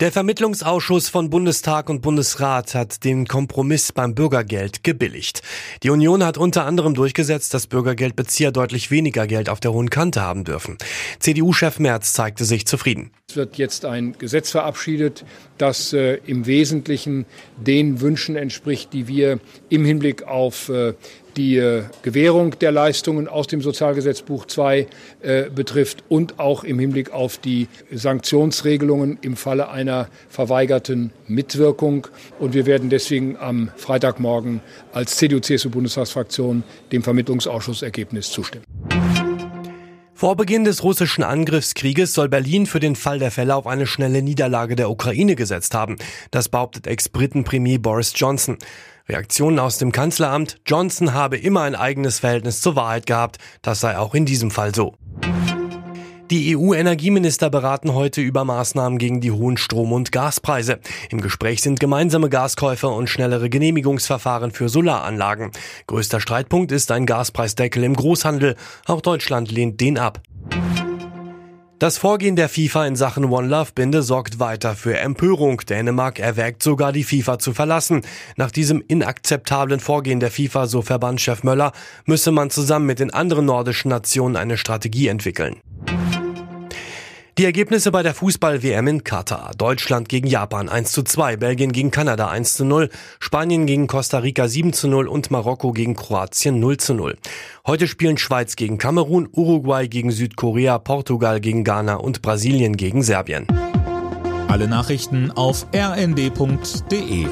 Der Vermittlungsausschuss von Bundestag und Bundesrat hat den Kompromiss beim Bürgergeld gebilligt. Die Union hat unter anderem durchgesetzt, dass Bürgergeldbezieher deutlich weniger Geld auf der hohen Kante haben dürfen. CDU-Chef Merz zeigte sich zufrieden. Es wird jetzt ein Gesetz verabschiedet, das äh, im Wesentlichen den Wünschen entspricht, die wir im Hinblick auf äh, die äh, Gewährung der Leistungen aus dem Sozialgesetzbuch II äh, betrifft und auch im Hinblick auf die Sanktionsregelungen im Falle einer verweigerten Mitwirkung. Und wir werden deswegen am Freitagmorgen als CDU-CSU-Bundestagsfraktion dem Vermittlungsausschussergebnis zustimmen. Vor Beginn des russischen Angriffskrieges soll Berlin für den Fall der Fälle auf eine schnelle Niederlage der Ukraine gesetzt haben. Das behauptet Ex-Briten-Premier Boris Johnson. Reaktionen aus dem Kanzleramt, Johnson habe immer ein eigenes Verhältnis zur Wahrheit gehabt. Das sei auch in diesem Fall so. Die EU-Energieminister beraten heute über Maßnahmen gegen die hohen Strom- und Gaspreise. Im Gespräch sind gemeinsame Gaskäufe und schnellere Genehmigungsverfahren für Solaranlagen. Größter Streitpunkt ist ein Gaspreisdeckel im Großhandel. Auch Deutschland lehnt den ab. Das Vorgehen der FIFA in Sachen One Love Binde sorgt weiter für Empörung. Dänemark erwägt sogar die FIFA zu verlassen. Nach diesem inakzeptablen Vorgehen der FIFA, so Verbandschef Möller, müsse man zusammen mit den anderen nordischen Nationen eine Strategie entwickeln. Die Ergebnisse bei der Fußball-WM in Katar. Deutschland gegen Japan 1 zu 2, Belgien gegen Kanada 1 zu 0, Spanien gegen Costa Rica 7 zu 0 und Marokko gegen Kroatien 0 zu 0. Heute spielen Schweiz gegen Kamerun, Uruguay gegen Südkorea, Portugal gegen Ghana und Brasilien gegen Serbien. Alle Nachrichten auf rnd.de